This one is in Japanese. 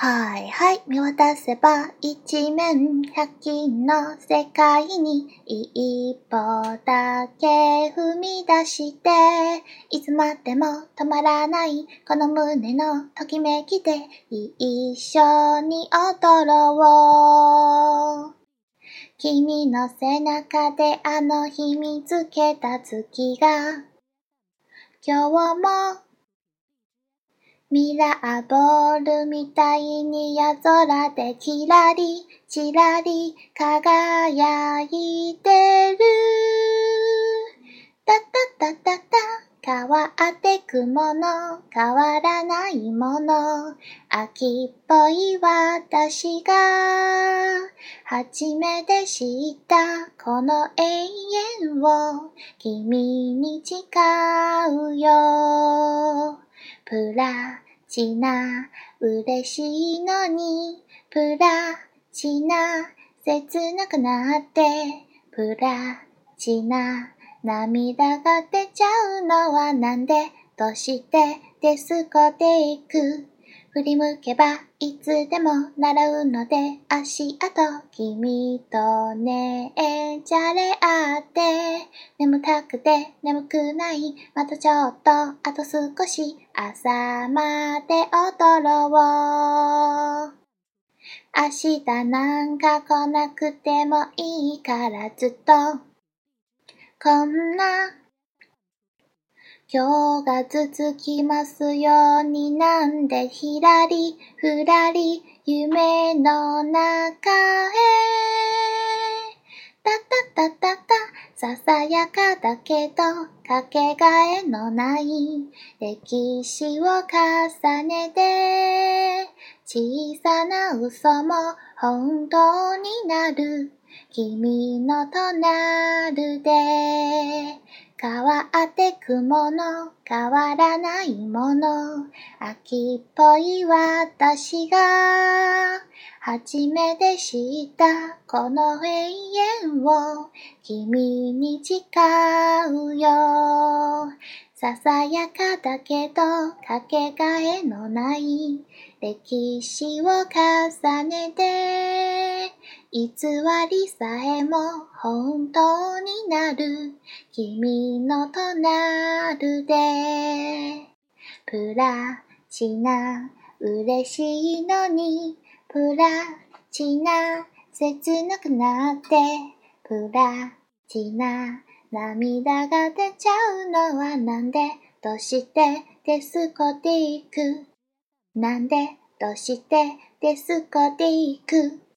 はいはい、見渡せば一面百均の世界に一歩だけ踏み出していつまでも止まらないこの胸のときめきで一緒に踊ろう。君の背中であの日見つけた月が今日もミラーボールみたいに夜空でキラリ、チラリ輝いてる。タタタタタ変わってくもの、変わらないもの。秋っぽい私が、初めて知ったこの永遠を、君に誓うよ。プラチナ、嬉しいのに、プラチナ、切なくなって、プラチナ、涙が出ちゃうのはなんで、としてですこていく。振り向けばいつでも習うので足跡君とねえじゃれ合って。眠たくて眠くないまたちょっとあと少し朝まで踊ろう。明日なんか来なくてもいいからずっと。こんな今日が続きますようになんでひらりふらり夢の中へたたたたたささやかだけどかけがえのない歴史を重ねて小さな嘘も本当になる君の隣で。変わってくもの、変わらないもの、秋っぽい私が、初めて知ったこの永遠を、君に誓うよ。ささやかだけど、かけがえのない。歴史を重ねて、偽りさえも本当になる。君の隣でプラチナ嬉しいのにプラチナ切なくなってプラチナ涙が出ちゃうのはなんで？どうして？デスコティック。なんで？どうして？デスコティック。